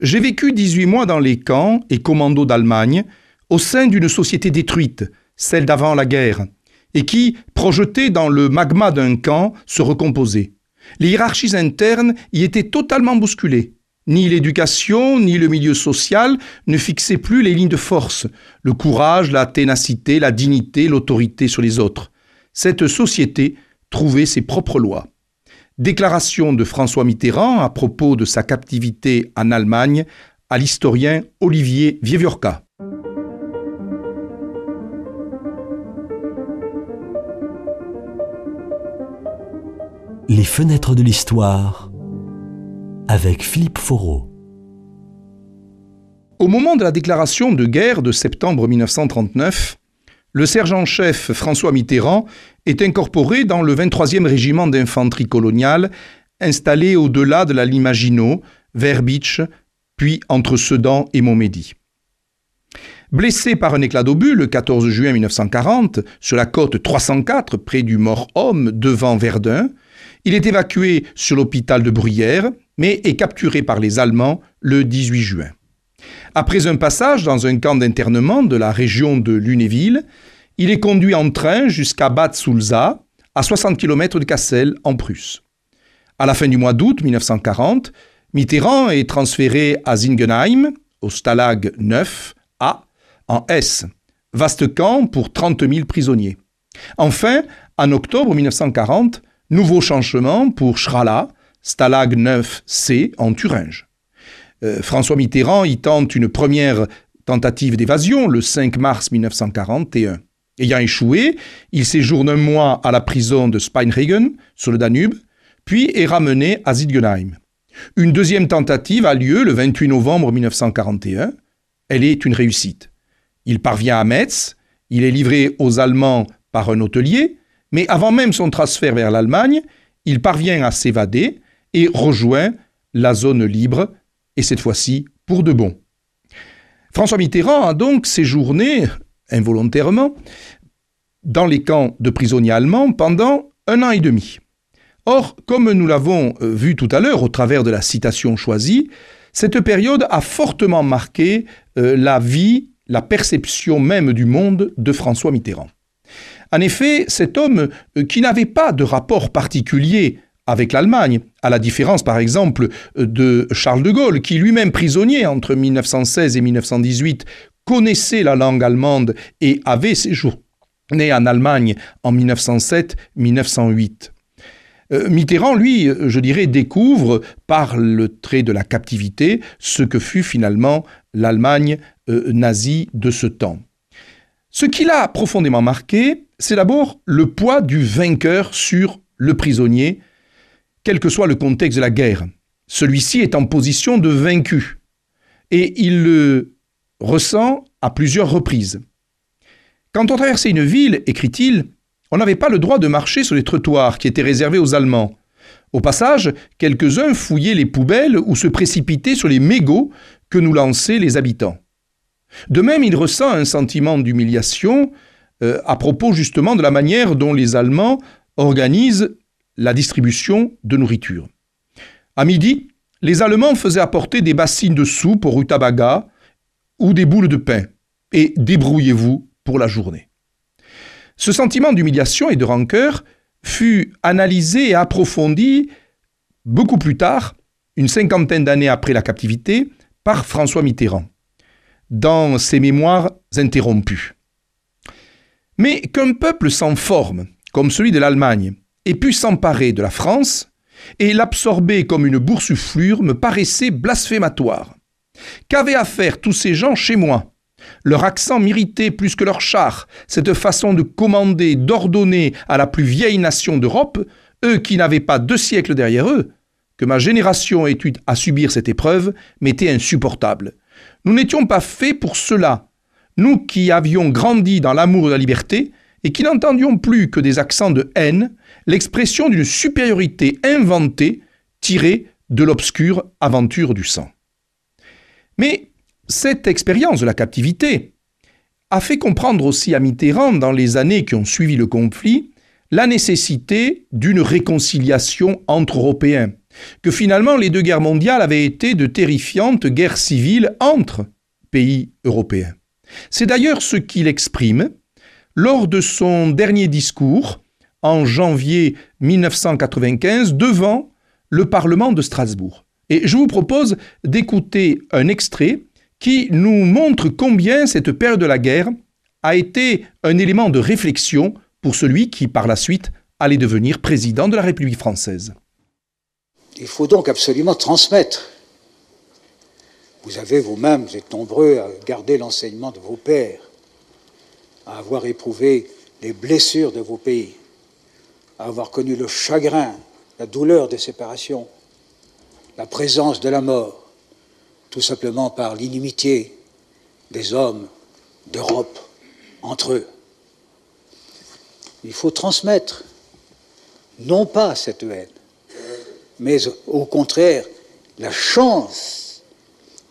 J'ai vécu 18 mois dans les camps et commandos d'Allemagne, au sein d'une société détruite, celle d'avant la guerre, et qui, projetée dans le magma d'un camp, se recomposait. Les hiérarchies internes y étaient totalement bousculées. Ni l'éducation, ni le milieu social ne fixaient plus les lignes de force, le courage, la ténacité, la dignité, l'autorité sur les autres. Cette société trouvait ses propres lois. Déclaration de François Mitterrand à propos de sa captivité en Allemagne à l'historien Olivier Vieviorca. Les fenêtres de l'histoire avec Philippe Foreau. Au moment de la déclaration de guerre de septembre 1939, le sergent-chef François Mitterrand est incorporé dans le 23e régiment d'infanterie coloniale installé au-delà de la Limagino, vers Beach, puis entre Sedan et Montmédy. Blessé par un éclat d'obus le 14 juin 1940 sur la côte 304 près du Mort-Homme devant Verdun, il est évacué sur l'hôpital de Bruyères, mais est capturé par les Allemands le 18 juin. Après un passage dans un camp d'internement de la région de Lunéville, il est conduit en train jusqu'à Bad Sulza, à 60 km de Cassel, en Prusse. À la fin du mois d'août 1940, Mitterrand est transféré à Zingenheim, au Stalag 9A, en S, vaste camp pour 30 000 prisonniers. Enfin, en octobre 1940, Nouveau changement pour Schrala, Stalag 9C en Thuringe. Euh, François Mitterrand y tente une première tentative d'évasion le 5 mars 1941. Ayant échoué, il séjourne un mois à la prison de Speinregen, sur le Danube, puis est ramené à Zitgenheim. Une deuxième tentative a lieu le 28 novembre 1941. Elle est une réussite. Il parvient à Metz, il est livré aux Allemands par un hôtelier, mais avant même son transfert vers l'Allemagne, il parvient à s'évader et rejoint la zone libre, et cette fois-ci pour de bon. François Mitterrand a donc séjourné, involontairement, dans les camps de prisonniers allemands pendant un an et demi. Or, comme nous l'avons euh, vu tout à l'heure au travers de la citation choisie, cette période a fortement marqué euh, la vie, la perception même du monde de François Mitterrand. En effet, cet homme euh, qui n'avait pas de rapport particulier avec l'Allemagne, à la différence par exemple euh, de Charles de Gaulle, qui lui-même prisonnier entre 1916 et 1918 connaissait la langue allemande et avait séjourné en Allemagne en 1907-1908. Euh, Mitterrand, lui, je dirais, découvre par le trait de la captivité ce que fut finalement l'Allemagne nazie de ce temps. Ce qui l'a profondément marqué, c'est d'abord le poids du vainqueur sur le prisonnier, quel que soit le contexte de la guerre. Celui-ci est en position de vaincu, et il le ressent à plusieurs reprises. Quand on traversait une ville, écrit-il, on n'avait pas le droit de marcher sur les trottoirs qui étaient réservés aux Allemands. Au passage, quelques-uns fouillaient les poubelles ou se précipitaient sur les mégots que nous lançaient les habitants. De même, il ressent un sentiment d'humiliation euh, à propos justement de la manière dont les Allemands organisent la distribution de nourriture. À midi, les Allemands faisaient apporter des bassines de soupe au rutabaga ou des boules de pain, et débrouillez-vous pour la journée. Ce sentiment d'humiliation et de rancœur fut analysé et approfondi beaucoup plus tard, une cinquantaine d'années après la captivité, par François Mitterrand dans ses mémoires interrompues. Mais qu'un peuple sans forme, comme celui de l'Allemagne, ait pu s'emparer de la France et l'absorber comme une boursouflure me paraissait blasphématoire. Qu'avaient à faire tous ces gens chez moi? Leur accent m'irritait plus que leur char, cette façon de commander, d'ordonner à la plus vieille nation d'Europe, eux qui n'avaient pas deux siècles derrière eux, que ma génération ait à subir cette épreuve m'était insupportable. Nous n'étions pas faits pour cela. Nous qui avions grandi dans l'amour de la liberté et qui n'entendions plus que des accents de haine, l'expression d'une supériorité inventée tirée de l'obscure aventure du sang. Mais cette expérience de la captivité a fait comprendre aussi à Mitterrand dans les années qui ont suivi le conflit la nécessité d'une réconciliation entre Européens, que finalement les deux guerres mondiales avaient été de terrifiantes guerres civiles entre pays européens. C'est d'ailleurs ce qu'il exprime lors de son dernier discours en janvier 1995 devant le Parlement de Strasbourg. Et je vous propose d'écouter un extrait qui nous montre combien cette période de la guerre a été un élément de réflexion pour celui qui, par la suite, allait devenir président de la République française. Il faut donc absolument transmettre. Vous avez vous-même, vous êtes nombreux à garder l'enseignement de vos pères, à avoir éprouvé les blessures de vos pays, à avoir connu le chagrin, la douleur des séparations, la présence de la mort, tout simplement par l'inimitié des hommes d'Europe entre eux. Il faut transmettre non pas cette haine, mais au contraire la chance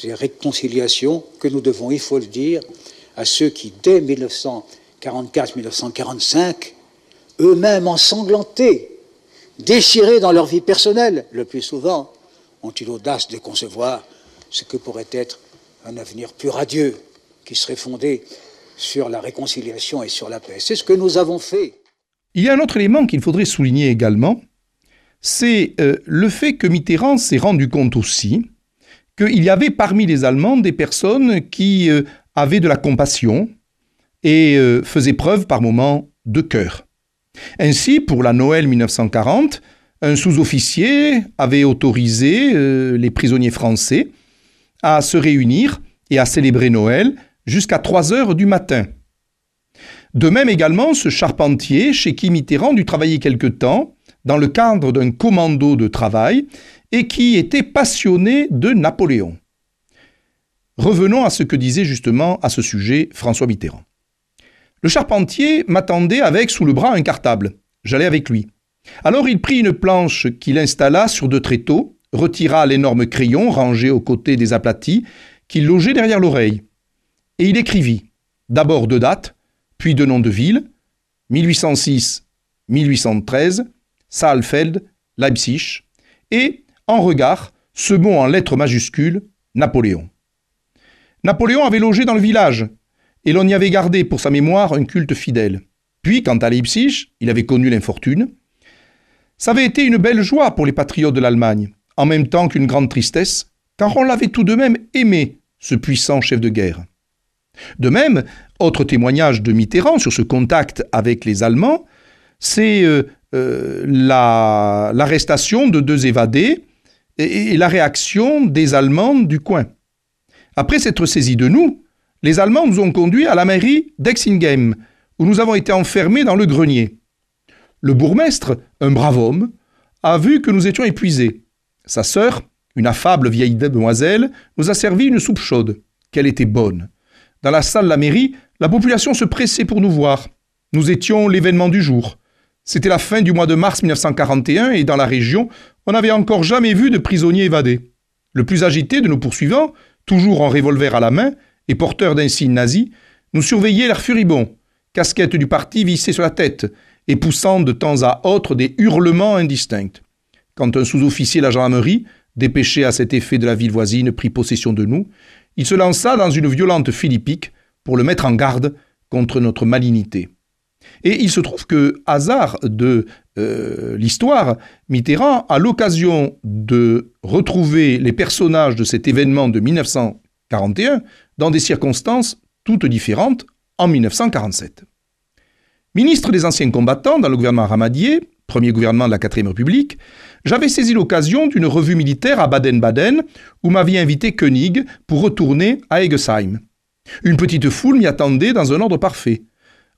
des réconciliations que nous devons, il faut le dire, à ceux qui, dès 1944-1945, eux-mêmes ensanglantés, déchirés dans leur vie personnelle, le plus souvent, ont eu l'audace de concevoir ce que pourrait être un avenir plus radieux, qui serait fondé sur la réconciliation et sur la paix. C'est ce que nous avons fait. Il y a un autre élément qu'il faudrait souligner également, c'est euh, le fait que Mitterrand s'est rendu compte aussi qu'il y avait parmi les Allemands des personnes qui euh, avaient de la compassion et euh, faisaient preuve par moments de cœur. Ainsi, pour la Noël 1940, un sous-officier avait autorisé les prisonniers français à se réunir et à célébrer Noël jusqu'à 3 heures du matin. De même également ce charpentier chez qui Mitterrand dut travailler quelque temps dans le cadre d'un commando de travail et qui était passionné de Napoléon. Revenons à ce que disait justement à ce sujet François Mitterrand. Le charpentier m'attendait avec sous le bras un cartable. J'allais avec lui. Alors il prit une planche qu'il installa sur deux tréteaux, retira l'énorme crayon rangé aux côtés des aplatis, qu'il logeait derrière l'oreille. Et il écrivit d'abord deux dates, puis deux noms de villes, 1806-1813, Saalfeld, Leipzig, et, en regard, ce mot en lettres majuscules, Napoléon. Napoléon avait logé dans le village, et l'on y avait gardé pour sa mémoire un culte fidèle. Puis, quant à Leipzig, il avait connu l'infortune. Ça avait été une belle joie pour les patriotes de l'Allemagne, en même temps qu'une grande tristesse, car on l'avait tout de même aimé, ce puissant chef de guerre. De même, autre témoignage de Mitterrand sur ce contact avec les Allemands, c'est euh, euh, l'arrestation de deux évadés et, la réaction des Allemands du coin. Après s'être saisis de nous, les Allemands nous ont conduits à la mairie d'Exinghem, où nous avons été enfermés dans le grenier. Le bourgmestre, un brave homme, a vu que nous étions épuisés. Sa sœur, une affable vieille demoiselle, nous a servi une soupe chaude. Qu'elle était bonne. Dans la salle de la mairie, la population se pressait pour nous voir. Nous étions l'événement du jour. C'était la fin du mois de mars 1941 et dans la région, on n'avait encore jamais vu de prisonniers évadés. Le plus agité de nos poursuivants, toujours en revolver à la main et porteur d'un signe nazi, nous surveillait l'air furibond, casquette du parti vissée sur la tête et poussant de temps à autre des hurlements indistincts. Quand un sous-officier de la gendarmerie, dépêché à cet effet de la ville voisine, prit possession de nous, il se lança dans une violente philippique pour le mettre en garde contre notre malignité. Et il se trouve que, hasard de euh, l'histoire, Mitterrand a l'occasion de retrouver les personnages de cet événement de 1941 dans des circonstances toutes différentes en 1947. Ministre des anciens combattants dans le gouvernement Ramadier, premier gouvernement de la 4 République, j'avais saisi l'occasion d'une revue militaire à Baden-Baden où m'avait invité Koenig pour retourner à Egesheim. Une petite foule m'y attendait dans un ordre parfait.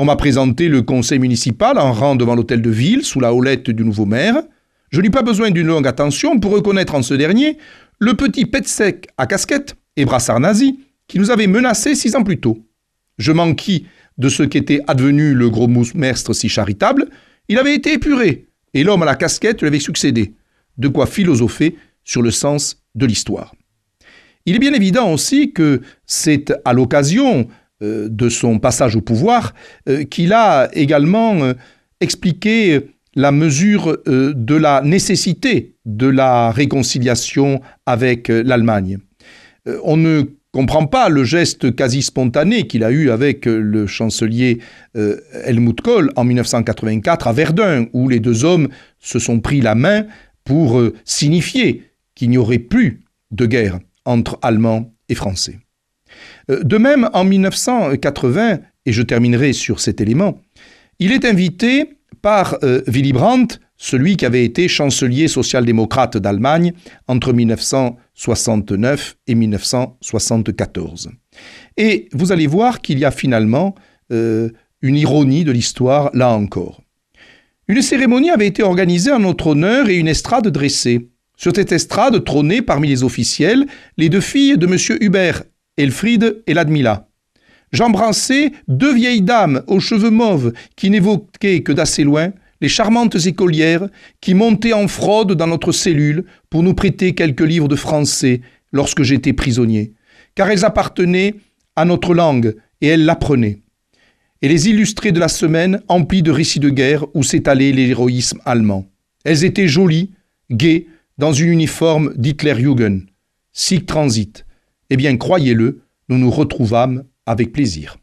On m'a présenté le conseil municipal en rang devant l'hôtel de ville sous la houlette du nouveau maire. Je n'eus pas besoin d'une longue attention pour reconnaître en ce dernier le petit pet sec à casquette et brassard nazi qui nous avait menacés six ans plus tôt. Je m'enquis de ce qu'était advenu le gros mestre si charitable. Il avait été épuré et l'homme à la casquette lui avait succédé. De quoi philosopher sur le sens de l'histoire. Il est bien évident aussi que c'est à l'occasion euh, de son passage au pouvoir euh, qu'il a également euh, expliqué la mesure de la nécessité de la réconciliation avec l'Allemagne. On ne comprend pas le geste quasi spontané qu'il a eu avec le chancelier Helmut Kohl en 1984 à Verdun, où les deux hommes se sont pris la main pour signifier qu'il n'y aurait plus de guerre entre Allemands et Français. Euh, de même, en 1980, et je terminerai sur cet élément, il est invité par euh, Willy Brandt, celui qui avait été chancelier social-démocrate d'Allemagne entre 1969 et 1974. Et vous allez voir qu'il y a finalement euh, une ironie de l'histoire là encore. Une cérémonie avait été organisée en notre honneur et une estrade dressée. Sur cette estrade trônaient parmi les officiels les deux filles de M. Hubert, Elfriede et Ladmila. J'embrassais deux vieilles dames aux cheveux mauves qui n'évoquaient que d'assez loin les charmantes écolières qui montaient en fraude dans notre cellule pour nous prêter quelques livres de français lorsque j'étais prisonnier, car elles appartenaient à notre langue et elles l'apprenaient. Et les illustrés de la semaine emplis de récits de guerre où s'étalait l'héroïsme allemand. Elles étaient jolies, gaies, dans une uniforme d'Hitlerjugend, Sieg Transit. Eh bien, croyez-le, nous nous retrouvâmes avec plaisir.